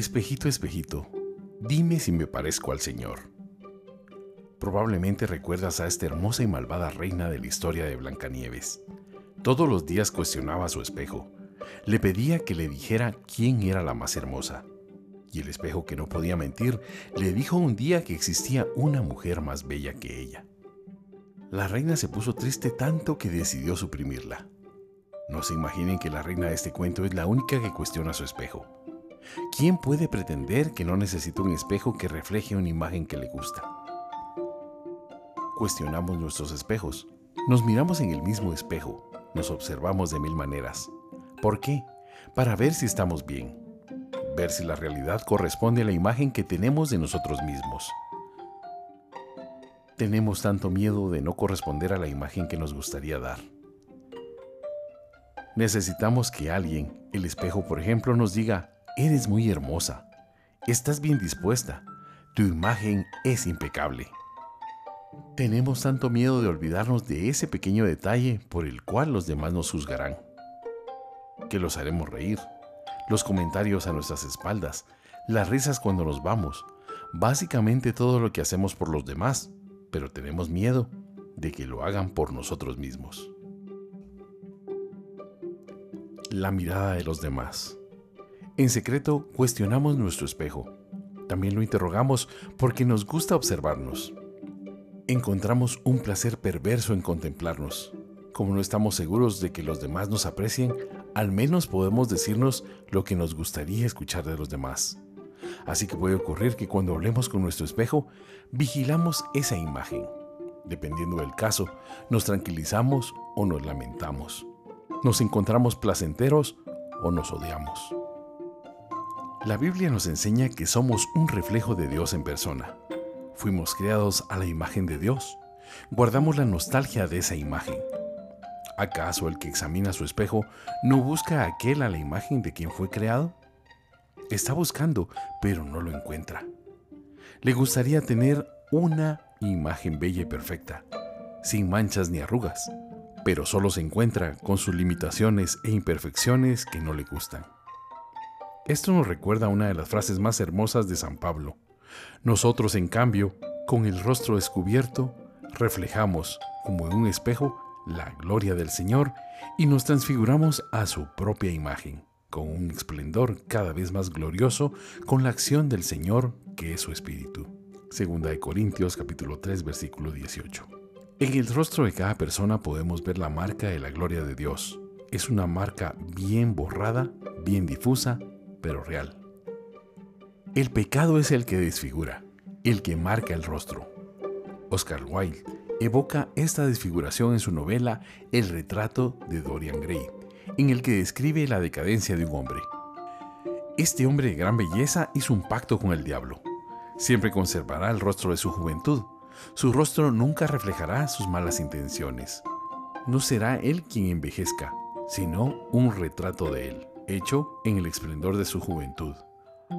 Espejito, espejito, dime si me parezco al Señor. Probablemente recuerdas a esta hermosa y malvada reina de la historia de Blancanieves. Todos los días cuestionaba a su espejo. Le pedía que le dijera quién era la más hermosa. Y el espejo, que no podía mentir, le dijo un día que existía una mujer más bella que ella. La reina se puso triste tanto que decidió suprimirla. No se imaginen que la reina de este cuento es la única que cuestiona su espejo. ¿Quién puede pretender que no necesita un espejo que refleje una imagen que le gusta? Cuestionamos nuestros espejos. Nos miramos en el mismo espejo. Nos observamos de mil maneras. ¿Por qué? Para ver si estamos bien. Ver si la realidad corresponde a la imagen que tenemos de nosotros mismos. Tenemos tanto miedo de no corresponder a la imagen que nos gustaría dar. Necesitamos que alguien, el espejo por ejemplo, nos diga, eres muy hermosa, estás bien dispuesta, tu imagen es impecable. Tenemos tanto miedo de olvidarnos de ese pequeño detalle por el cual los demás nos juzgarán. Que los haremos reír, los comentarios a nuestras espaldas, las risas cuando nos vamos, básicamente todo lo que hacemos por los demás, pero tenemos miedo de que lo hagan por nosotros mismos. La mirada de los demás. En secreto cuestionamos nuestro espejo. También lo interrogamos porque nos gusta observarnos encontramos un placer perverso en contemplarnos. Como no estamos seguros de que los demás nos aprecien, al menos podemos decirnos lo que nos gustaría escuchar de los demás. Así que puede ocurrir que cuando hablemos con nuestro espejo, vigilamos esa imagen. Dependiendo del caso, nos tranquilizamos o nos lamentamos. Nos encontramos placenteros o nos odiamos. La Biblia nos enseña que somos un reflejo de Dios en persona. Fuimos creados a la imagen de Dios. Guardamos la nostalgia de esa imagen. ¿Acaso el que examina su espejo no busca aquel a la imagen de quien fue creado? Está buscando, pero no lo encuentra. Le gustaría tener una imagen bella y perfecta, sin manchas ni arrugas, pero solo se encuentra con sus limitaciones e imperfecciones que no le gustan. Esto nos recuerda una de las frases más hermosas de San Pablo. Nosotros, en cambio, con el rostro descubierto, reflejamos, como en un espejo, la gloria del Señor y nos transfiguramos a su propia imagen, con un esplendor cada vez más glorioso con la acción del Señor que es su Espíritu. Segunda de Corintios capítulo 3 versículo 18. En el rostro de cada persona podemos ver la marca de la gloria de Dios. Es una marca bien borrada, bien difusa, pero real. El pecado es el que desfigura, el que marca el rostro. Oscar Wilde evoca esta desfiguración en su novela El retrato de Dorian Gray, en el que describe la decadencia de un hombre. Este hombre de gran belleza hizo un pacto con el diablo. Siempre conservará el rostro de su juventud. Su rostro nunca reflejará sus malas intenciones. No será él quien envejezca, sino un retrato de él, hecho en el esplendor de su juventud.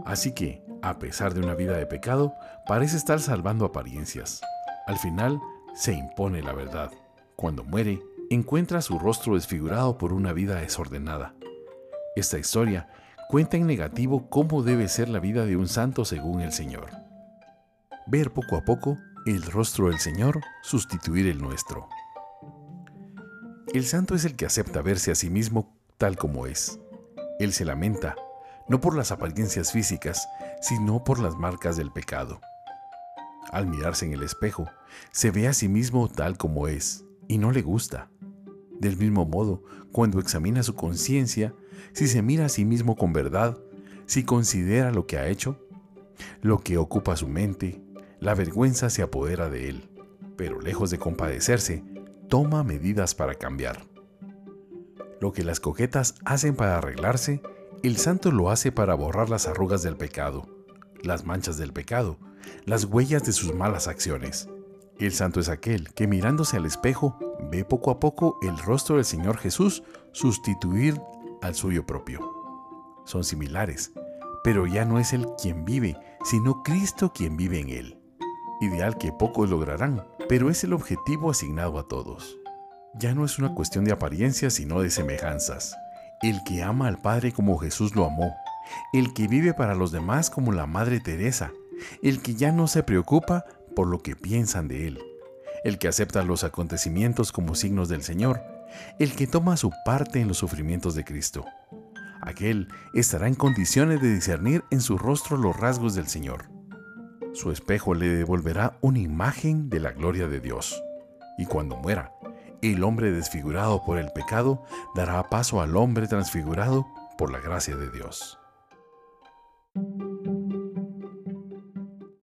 Así que, a pesar de una vida de pecado, parece estar salvando apariencias. Al final, se impone la verdad. Cuando muere, encuentra su rostro desfigurado por una vida desordenada. Esta historia cuenta en negativo cómo debe ser la vida de un santo según el Señor. Ver poco a poco el rostro del Señor sustituir el nuestro. El santo es el que acepta verse a sí mismo tal como es. Él se lamenta, no por las apariencias físicas, sino por las marcas del pecado. Al mirarse en el espejo, se ve a sí mismo tal como es y no le gusta. Del mismo modo, cuando examina su conciencia, si se mira a sí mismo con verdad, si considera lo que ha hecho, lo que ocupa su mente, la vergüenza se apodera de él, pero lejos de compadecerse, toma medidas para cambiar. Lo que las coquetas hacen para arreglarse, el santo lo hace para borrar las arrugas del pecado, las manchas del pecado, las huellas de sus malas acciones. El santo es aquel que mirándose al espejo ve poco a poco el rostro del Señor Jesús sustituir al suyo propio. Son similares, pero ya no es Él quien vive, sino Cristo quien vive en Él. Ideal que pocos lograrán, pero es el objetivo asignado a todos. Ya no es una cuestión de apariencia, sino de semejanzas el que ama al Padre como Jesús lo amó, el que vive para los demás como la Madre Teresa, el que ya no se preocupa por lo que piensan de él, el que acepta los acontecimientos como signos del Señor, el que toma su parte en los sufrimientos de Cristo. Aquel estará en condiciones de discernir en su rostro los rasgos del Señor. Su espejo le devolverá una imagen de la gloria de Dios. Y cuando muera, el hombre desfigurado por el pecado dará paso al hombre transfigurado por la gracia de Dios.